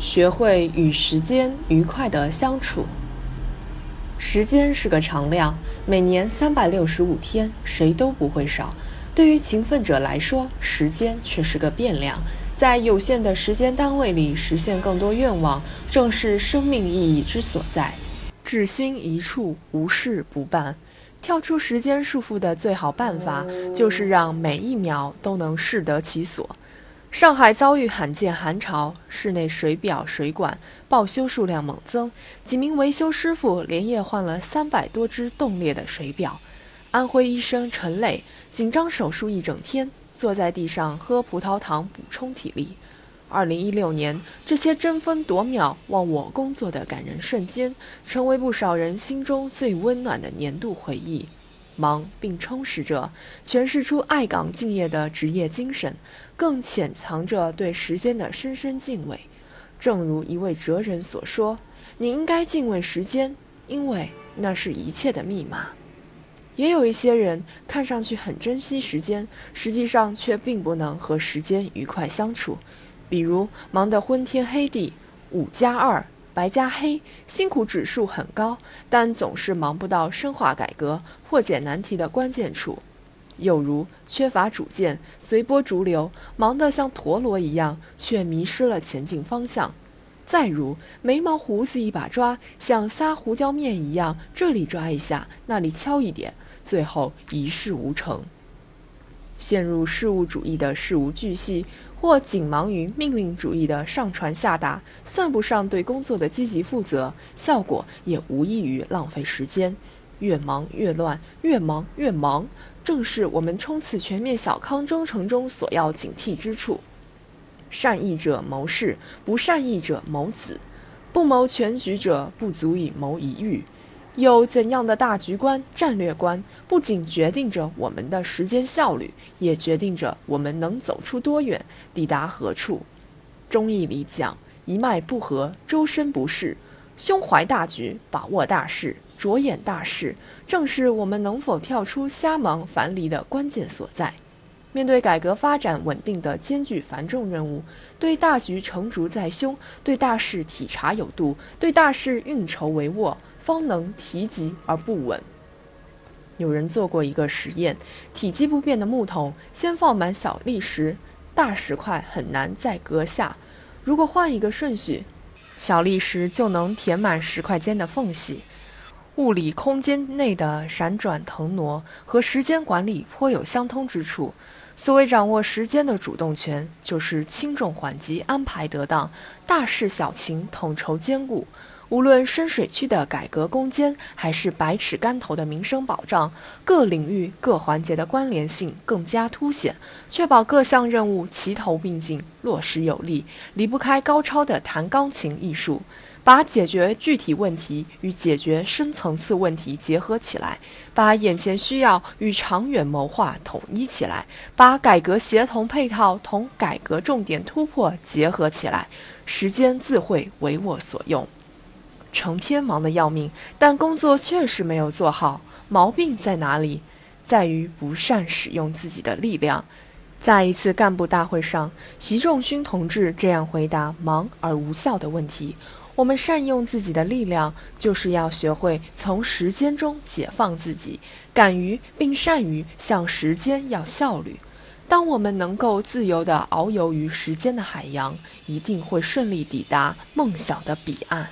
学会与时间愉快的相处。时间是个常量，每年三百六十五天，谁都不会少。对于勤奋者来说，时间却是个变量。在有限的时间单位里实现更多愿望，正是生命意义之所在。置心一处，无事不办。跳出时间束缚的最好办法，就是让每一秒都能适得其所。上海遭遇罕见寒潮，室内水表、水管报修数量猛增，几名维修师傅连夜换了三百多只冻裂的水表。安徽医生陈磊紧张手术一整天，坐在地上喝葡萄糖补充体力。二零一六年，这些争分夺秒、忘我工作的感人瞬间，成为不少人心中最温暖的年度回忆。忙并充实着，诠释出爱岗敬业的职业精神，更潜藏着对时间的深深敬畏。正如一位哲人所说：“你应该敬畏时间，因为那是一切的密码。”也有一些人看上去很珍惜时间，实际上却并不能和时间愉快相处。比如忙得昏天黑地，五加二。白加黑，辛苦指数很高，但总是忙不到深化改革、破解难题的关键处；又如缺乏主见，随波逐流，忙得像陀螺一样，却迷失了前进方向；再如眉毛胡子一把抓，像撒胡椒面一样，这里抓一下，那里敲一点，最后一事无成。陷入事务主义的事无巨细。或仅忙于命令主义的上传下达，算不上对工作的积极负责，效果也无异于浪费时间。越忙越乱，越忙越忙，正是我们冲刺全面小康征程中所要警惕之处。善意者谋事，不善意者谋子。不谋全局者，不足以谋一域。有怎样的大局观、战略观，不仅决定着我们的时间效率，也决定着我们能走出多远，抵达何处。中医里讲：“一脉不合，周身不适。”胸怀大局，把握大势，着眼大势，正是我们能否跳出瞎忙樊篱的关键所在。面对改革发展稳定的艰巨繁重任务，对大局成竹在胸，对大事体察有度，对大事运筹帷幄。方能提及而不稳。有人做过一个实验：体积不变的木桶先放满小砾石，大石块很难再搁下。如果换一个顺序，小砾石就能填满石块间的缝隙。物理空间内的闪转腾挪和时间管理颇有相通之处。所谓掌握时间的主动权，就是轻重缓急安排得当，大事小情统筹兼顾。无论深水区的改革攻坚，还是百尺竿头的民生保障，各领域各环节的关联性更加凸显，确保各项任务齐头并进、落实有力，离不开高超的弹钢琴艺术，把解决具体问题与解决深层次问题结合起来，把眼前需要与长远谋划统一起来，把改革协同配套同改革重点突破结合起来，时间自会为我所用。成天忙得要命，但工作确实没有做好。毛病在哪里？在于不善使用自己的力量。在一次干部大会上，习仲勋同志这样回答忙而无效的问题：我们善用自己的力量，就是要学会从时间中解放自己，敢于并善于向时间要效率。当我们能够自由地遨游于时间的海洋，一定会顺利抵达梦想的彼岸。